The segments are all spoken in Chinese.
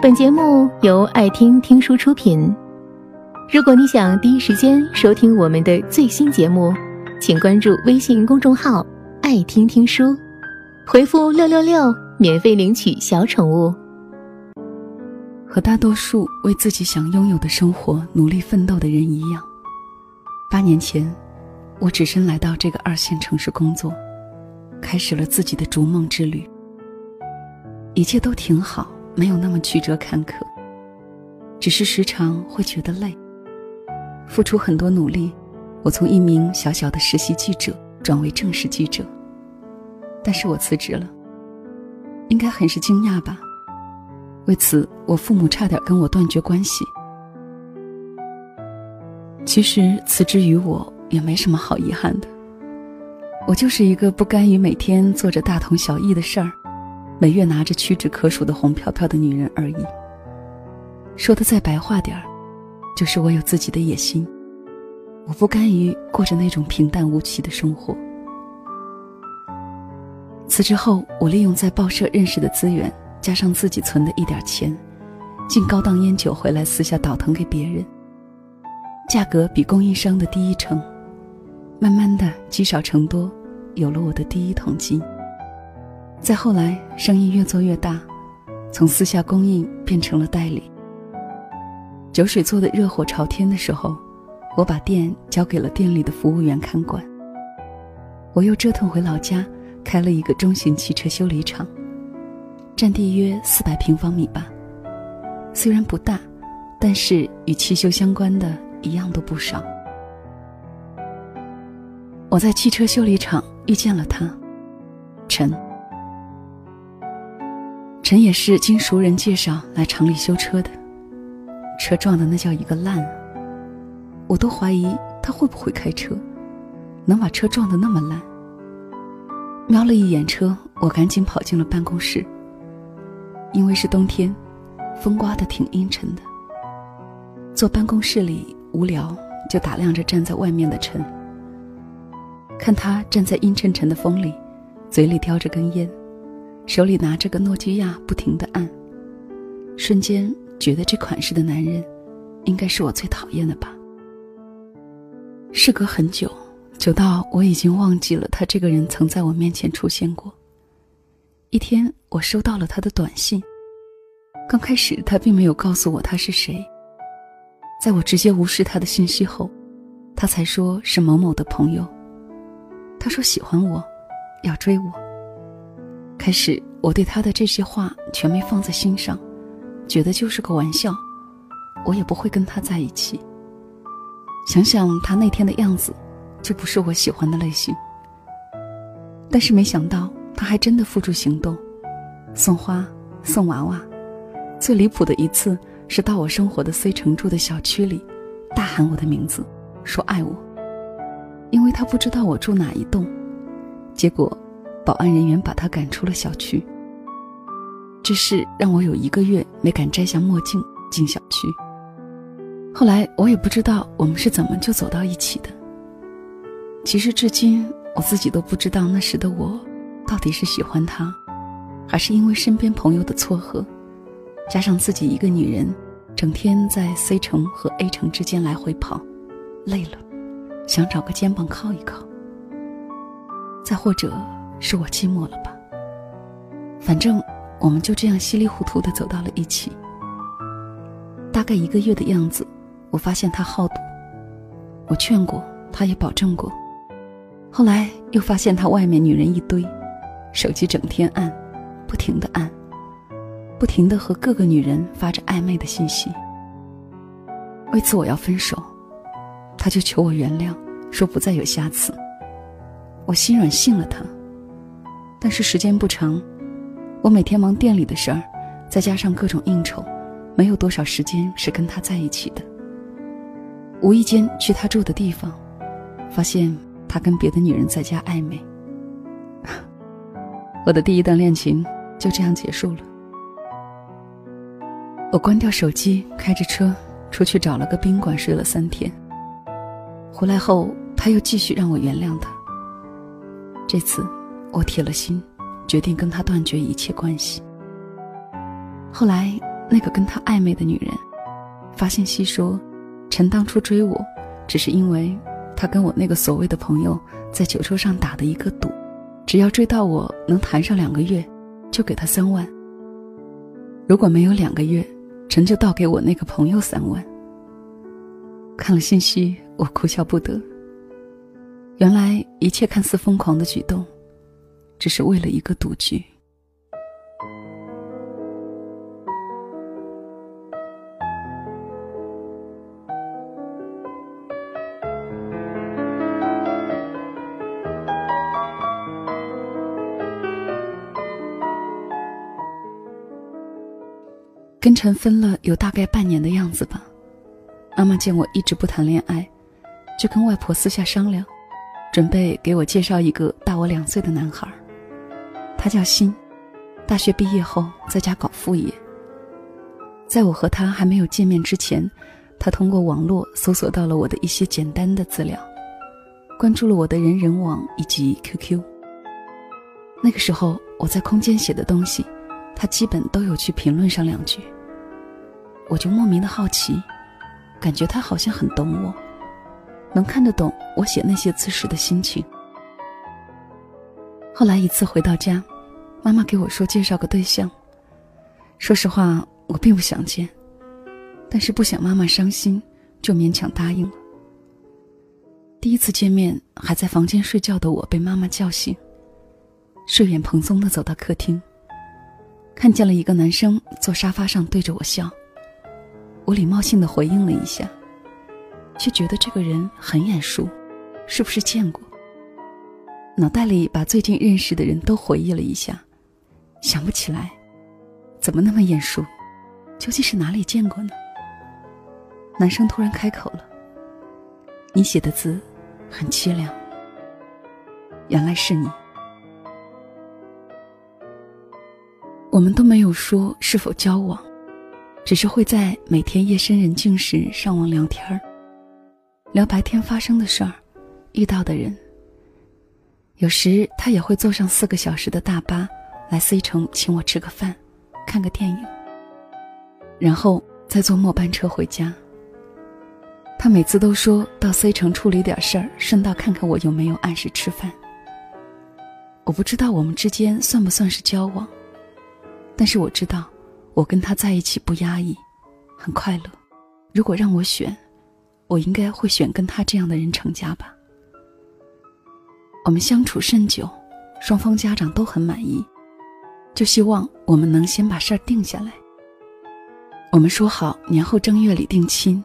本节目由爱听听书出品。如果你想第一时间收听我们的最新节目，请关注微信公众号“爱听听书”，回复“六六六”免费领取小宠物。和大多数为自己想拥有的生活努力奋斗的人一样，八年前，我只身来到这个二线城市工作，开始了自己的逐梦之旅。一切都挺好。没有那么曲折坎坷，只是时常会觉得累。付出很多努力，我从一名小小的实习记者转为正式记者，但是我辞职了。应该很是惊讶吧？为此，我父母差点跟我断绝关系。其实辞职于我也没什么好遗憾的，我就是一个不甘于每天做着大同小异的事儿。每月拿着屈指可数的红票票的女人而已。说的再白话点儿，就是我有自己的野心，我不甘于过着那种平淡无奇的生活。辞职后，我利用在报社认识的资源，加上自己存的一点钱，进高档烟酒回来私下倒腾给别人，价格比供应商的低一成，慢慢的积少成多，有了我的第一桶金。再后来，生意越做越大，从私下供应变成了代理。酒水做的热火朝天的时候，我把店交给了店里的服务员看管。我又折腾回老家，开了一个中型汽车修理厂，占地约四百平方米吧。虽然不大，但是与汽修相关的一样都不少。我在汽车修理厂遇见了他，陈。陈也是经熟人介绍来厂里修车的，车撞的那叫一个烂，我都怀疑他会不会开车，能把车撞得那么烂。瞄了一眼车，我赶紧跑进了办公室。因为是冬天，风刮得挺阴沉的。坐办公室里无聊，就打量着站在外面的陈，看他站在阴沉沉的风里，嘴里叼着根烟。手里拿着个诺基亚，不停的按，瞬间觉得这款式的男人，应该是我最讨厌的吧。事隔很久，久到我已经忘记了他这个人曾在我面前出现过。一天，我收到了他的短信，刚开始他并没有告诉我他是谁，在我直接无视他的信息后，他才说是某某的朋友。他说喜欢我，要追我。开始，我对他的这些话全没放在心上，觉得就是个玩笑，我也不会跟他在一起。想想他那天的样子，就不是我喜欢的类型。但是没想到他还真的付诸行动，送花，送娃娃，最离谱的一次是到我生活的 C 城住的小区里，大喊我的名字，说爱我，因为他不知道我住哪一栋，结果。保安人员把他赶出了小区。这事让我有一个月没敢摘下墨镜进小区。后来我也不知道我们是怎么就走到一起的。其实至今我自己都不知道那时的我，到底是喜欢他，还是因为身边朋友的撮合，加上自己一个女人，整天在 C 城和 A 城之间来回跑，累了，想找个肩膀靠一靠。再或者。是我寂寞了吧？反正我们就这样稀里糊涂的走到了一起。大概一个月的样子，我发现他好赌，我劝过，他也保证过。后来又发现他外面女人一堆，手机整天按，不停的按，不停的和各个女人发着暧昧的信息。为此我要分手，他就求我原谅，说不再有下次。我心软信了他。但是时间不长，我每天忙店里的事儿，再加上各种应酬，没有多少时间是跟他在一起的。无意间去他住的地方，发现他跟别的女人在家暧昧。我的第一段恋情就这样结束了。我关掉手机，开着车出去找了个宾馆睡了三天。回来后，他又继续让我原谅他。这次。我铁了心，决定跟他断绝一切关系。后来，那个跟他暧昧的女人，发信息说，陈当初追我，只是因为他跟我那个所谓的朋友在酒桌上打的一个赌，只要追到我能谈上两个月，就给他三万。如果没有两个月，陈就倒给我那个朋友三万。看了信息，我哭笑不得。原来一切看似疯狂的举动，只是为了一个赌局。跟陈分了有大概半年的样子吧。妈妈见我一直不谈恋爱，就跟外婆私下商量，准备给我介绍一个大我两岁的男孩。他叫新，大学毕业后在家搞副业。在我和他还没有见面之前，他通过网络搜索到了我的一些简单的资料，关注了我的人人网以及 QQ。那个时候我在空间写的东西。他基本都有去评论上两句，我就莫名的好奇，感觉他好像很懂我，能看得懂我写那些字时的心情。后来一次回到家，妈妈给我说介绍个对象。说实话，我并不想见，但是不想妈妈伤心，就勉强答应了。第一次见面，还在房间睡觉的我被妈妈叫醒，睡眼蓬松的走到客厅。看见了一个男生坐沙发上对着我笑，我礼貌性的回应了一下，却觉得这个人很眼熟，是不是见过？脑袋里把最近认识的人都回忆了一下，想不起来，怎么那么眼熟？究竟是哪里见过呢？男生突然开口了：“你写的字很凄凉。”原来是你。我们都没有说是否交往，只是会在每天夜深人静时上网聊天儿，聊白天发生的事儿，遇到的人。有时他也会坐上四个小时的大巴来 C 城请我吃个饭，看个电影，然后再坐末班车回家。他每次都说到 C 城处理点事儿，顺道看看我有没有按时吃饭。我不知道我们之间算不算是交往。但是我知道，我跟他在一起不压抑，很快乐。如果让我选，我应该会选跟他这样的人成家吧。我们相处甚久，双方家长都很满意，就希望我们能先把事儿定下来。我们说好年后正月里定亲。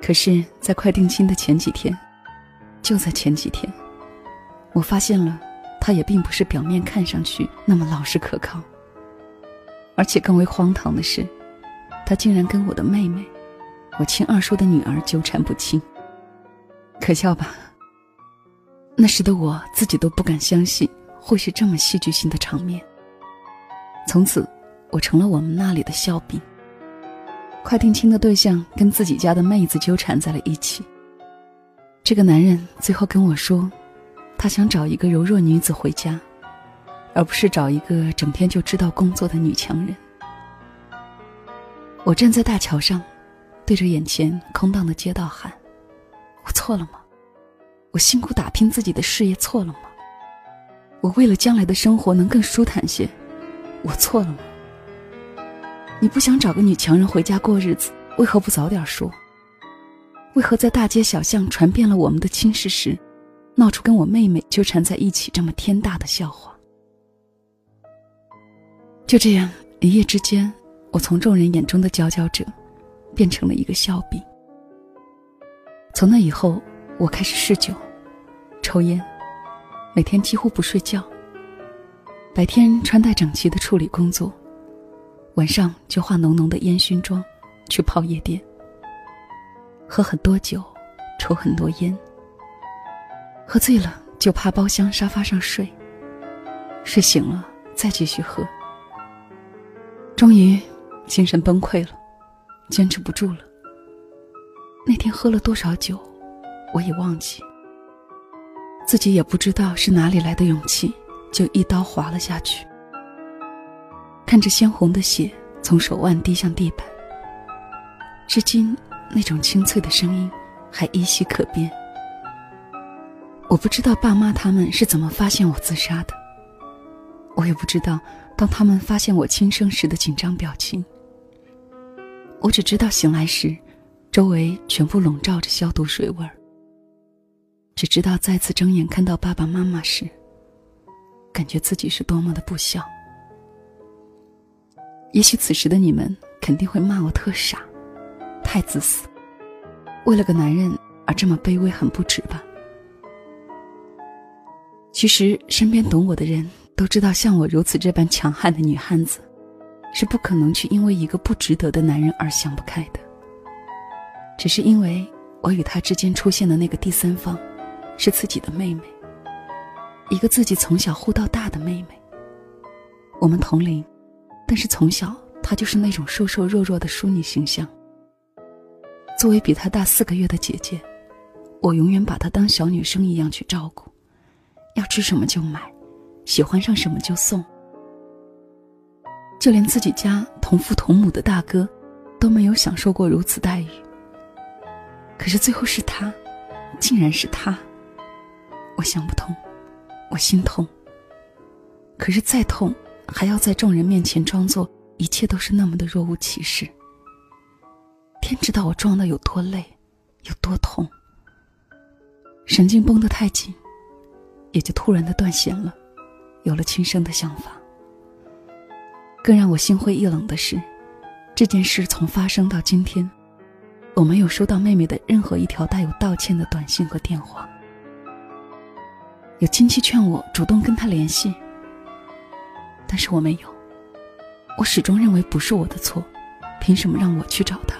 可是，在快定亲的前几天，就在前几天，我发现了，他也并不是表面看上去那么老实可靠。而且更为荒唐的是，他竟然跟我的妹妹，我亲二叔的女儿纠缠不清。可笑吧？那时的我自己都不敢相信会是这么戏剧性的场面。从此，我成了我们那里的笑柄。快定亲的对象跟自己家的妹子纠缠在了一起。这个男人最后跟我说，他想找一个柔弱女子回家。而不是找一个整天就知道工作的女强人。我站在大桥上，对着眼前空荡的街道喊：“我错了吗？我辛苦打拼自己的事业错了吗？我为了将来的生活能更舒坦些，我错了吗？你不想找个女强人回家过日子，为何不早点说？为何在大街小巷传遍了我们的亲事时，闹出跟我妹妹纠缠在一起这么天大的笑话？”就这样，一夜之间，我从众人眼中的佼佼者，变成了一个笑柄。从那以后，我开始嗜酒、抽烟，每天几乎不睡觉。白天穿戴整齐的处理工作，晚上就化浓浓的烟熏妆，去泡夜店，喝很多酒，抽很多烟。喝醉了就趴包厢沙发上睡，睡醒了再继续喝。终于，精神崩溃了，坚持不住了。那天喝了多少酒，我也忘记。自己也不知道是哪里来的勇气，就一刀划了下去。看着鲜红的血从手腕滴向地板。至今，那种清脆的声音还依稀可辨。我不知道爸妈他们是怎么发现我自杀的，我也不知道当他们发现我轻生时的紧张表情。我只知道醒来时，周围全部笼罩着消毒水味儿。只知道再次睁眼看到爸爸妈妈时，感觉自己是多么的不孝。也许此时的你们肯定会骂我特傻，太自私，为了个男人而这么卑微，很不值吧？其实身边懂我的人都知道，像我如此这般强悍的女汉子，是不可能去因为一个不值得的男人而想不开的。只是因为我与他之间出现的那个第三方。是自己的妹妹，一个自己从小护到大的妹妹。我们同龄，但是从小她就是那种瘦瘦弱弱的淑女形象。作为比她大四个月的姐姐，我永远把她当小女生一样去照顾，要吃什么就买，喜欢上什么就送。就连自己家同父同母的大哥，都没有享受过如此待遇。可是最后是他，竟然是他。我想不通，我心痛。可是再痛，还要在众人面前装作一切都是那么的若无其事。天知道我装的有多累，有多痛。神经绷得太紧，也就突然的断弦了，有了轻生的想法。更让我心灰意冷的是，这件事从发生到今天，我没有收到妹妹的任何一条带有道歉的短信和电话。有亲戚劝我主动跟他联系，但是我没有。我始终认为不是我的错，凭什么让我去找他？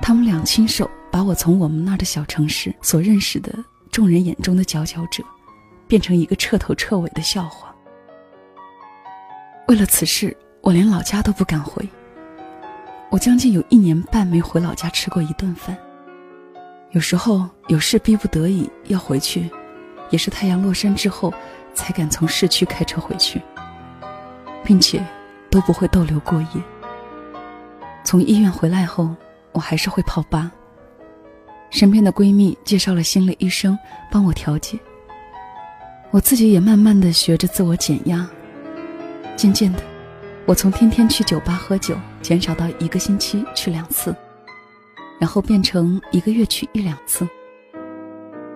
他们俩亲手把我从我们那儿的小城市所认识的众人眼中的佼佼者，变成一个彻头彻尾的笑话。为了此事，我连老家都不敢回。我将近有一年半没回老家吃过一顿饭。有时候有事逼不得已要回去。也是太阳落山之后，才敢从市区开车回去，并且都不会逗留过夜。从医院回来后，我还是会泡吧。身边的闺蜜介绍了心理医生帮我调节，我自己也慢慢的学着自我减压。渐渐的，我从天天去酒吧喝酒减少到一个星期去两次，然后变成一个月去一两次。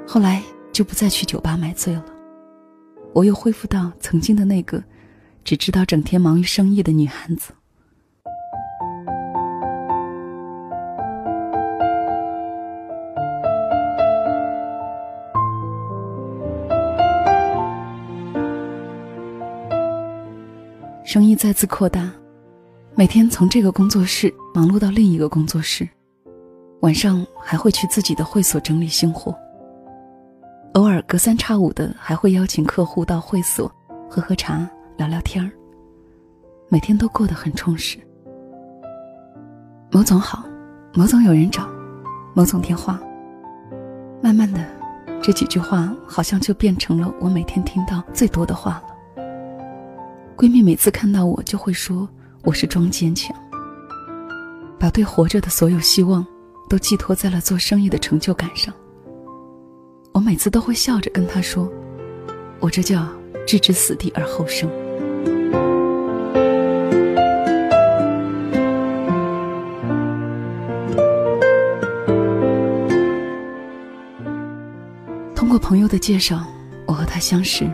后来。就不再去酒吧买醉了，我又恢复到曾经的那个只知道整天忙于生意的女汉子。生意再次扩大，每天从这个工作室忙碌到另一个工作室，晚上还会去自己的会所整理新货。偶尔隔三差五的还会邀请客户到会所喝喝茶、聊聊天儿。每天都过得很充实。某总好，某总有人找，某总电话。慢慢的，这几句话好像就变成了我每天听到最多的话了。闺蜜每次看到我就会说我是装坚强，把对活着的所有希望都寄托在了做生意的成就感上。我每次都会笑着跟他说：“我这叫置之死地而后生。”通过朋友的介绍，我和他相识。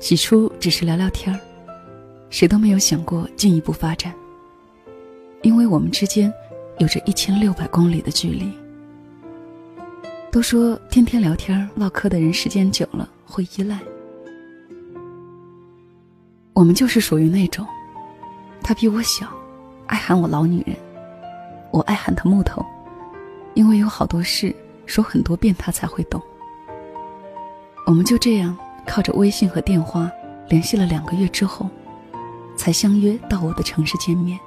起初只是聊聊天儿，谁都没有想过进一步发展，因为我们之间有着一千六百公里的距离。都说天天聊天唠嗑的人，时间久了会依赖。我们就是属于那种，他比我小，爱喊我老女人，我爱喊他木头，因为有好多事说很多遍他才会懂。我们就这样靠着微信和电话联系了两个月之后，才相约到我的城市见面。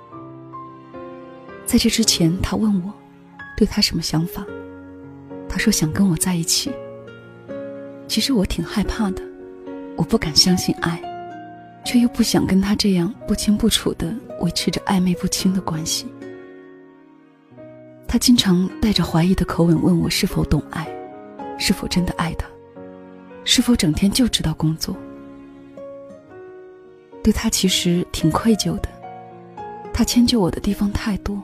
在这之前，他问我，对他什么想法？他说想跟我在一起。其实我挺害怕的，我不敢相信爱，却又不想跟他这样不清不楚的维持着暧昧不清的关系。他经常带着怀疑的口吻问我是否懂爱，是否真的爱他，是否整天就知道工作。对他其实挺愧疚的，他迁就我的地方太多。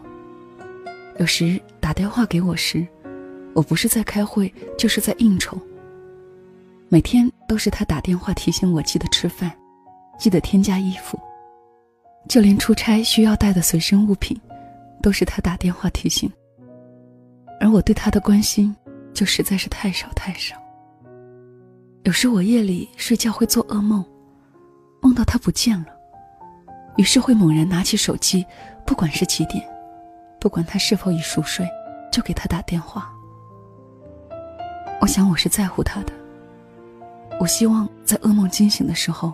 有时打电话给我时，我不是在开会，就是在应酬。每天都是他打电话提醒我记得吃饭，记得添加衣服。就连出差需要带的随身物品，都是他打电话提醒。而我对他的关心，就实在是太少太少。有时我夜里睡觉会做噩梦，梦到他不见了，于是会猛然拿起手机，不管是几点，不管他是否已熟睡，就给他打电话。我想我是在乎他的，我希望在噩梦惊醒的时候，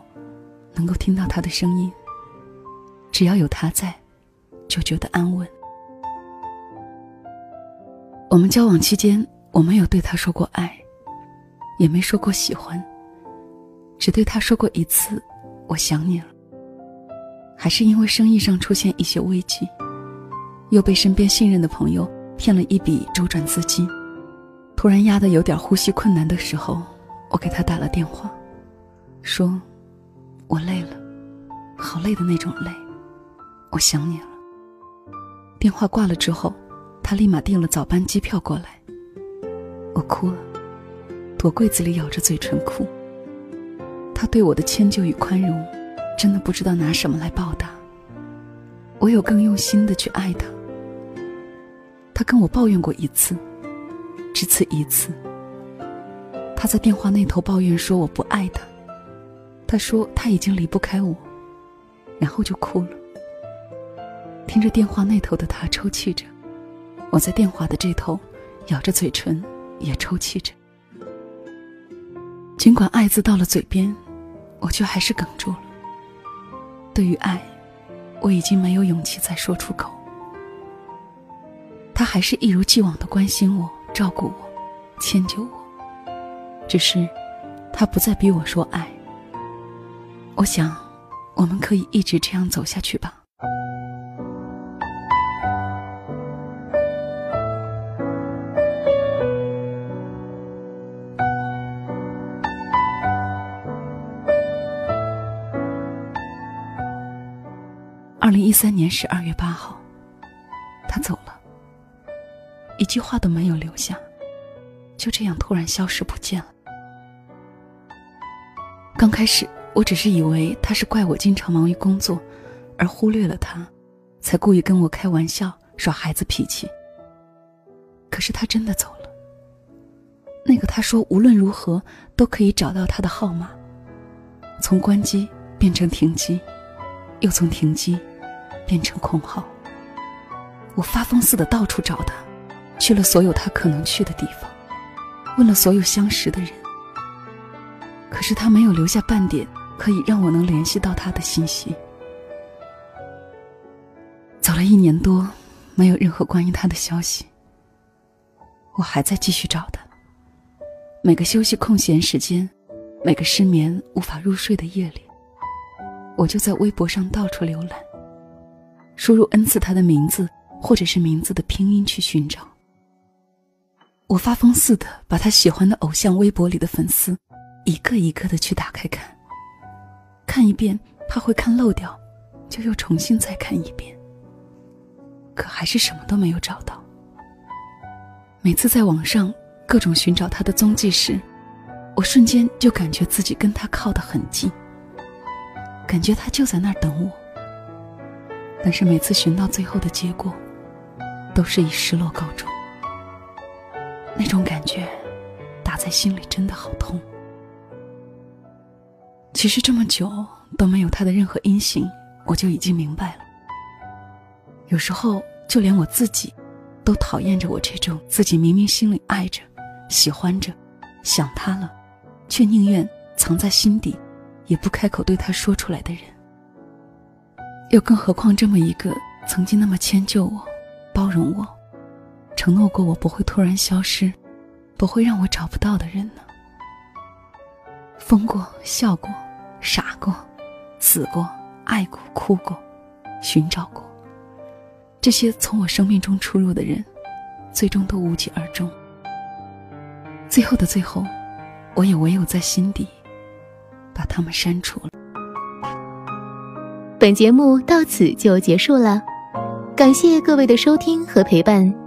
能够听到他的声音。只要有他在，就觉得安稳。我们交往期间，我没有对他说过爱，也没说过喜欢，只对他说过一次“我想你了”。还是因为生意上出现一些危机，又被身边信任的朋友骗了一笔周转资金，突然压得有点呼吸困难的时候，我给他打了电话，说：“我累了，好累的那种累，我想你了。”电话挂了之后。他立马订了早班机票过来，我哭了，躲柜子里咬着嘴唇哭。他对我的迁就与宽容，真的不知道拿什么来报答。我有更用心的去爱他。他跟我抱怨过一次，只此一次。他在电话那头抱怨说我不爱他，他说他已经离不开我，然后就哭了。听着电话那头的他抽泣着。我在电话的这头，咬着嘴唇，也抽泣着。尽管爱字到了嘴边，我却还是哽住了。对于爱，我已经没有勇气再说出口。他还是一如既往的关心我、照顾我、迁就我，只是他不再逼我说爱。我想，我们可以一直这样走下去吧。二零一三年十二月八号，一句话都没有留下，就这样突然消失不见了。刚开始，我只是以为他是怪我经常忙于工作，而忽略了他，才故意跟我开玩笑耍孩子脾气。可是他真的走了。那个他说无论如何都可以找到他的号码，从关机变成停机，又从停机。变成空号。我发疯似的到处找他，去了所有他可能去的地方，问了所有相识的人。可是他没有留下半点可以让我能联系到他的信息。走了一年多，没有任何关于他的消息。我还在继续找他。每个休息空闲时间，每个失眠无法入睡的夜里，我就在微博上到处浏览。输入 n 次他的名字，或者是名字的拼音去寻找。我发疯似的把他喜欢的偶像微博里的粉丝，一个一个的去打开看。看一遍怕会看漏掉，就又重新再看一遍。可还是什么都没有找到。每次在网上各种寻找他的踪迹时，我瞬间就感觉自己跟他靠得很近，感觉他就在那儿等我。但是每次寻到最后的结果，都是以失落告终。那种感觉，打在心里真的好痛。其实这么久都没有他的任何音信，我就已经明白了。有时候就连我自己，都讨厌着我这种自己明明心里爱着、喜欢着、想他了，却宁愿藏在心底，也不开口对他说出来的人。又更何况这么一个曾经那么迁就我、包容我、承诺过我不会突然消失、不会让我找不到的人呢？疯过、笑过、傻过、死过、爱过、哭过、寻找过。这些从我生命中出入的人，最终都无疾而终。最后的最后，我也唯有在心底把他们删除了。本节目到此就结束了，感谢各位的收听和陪伴。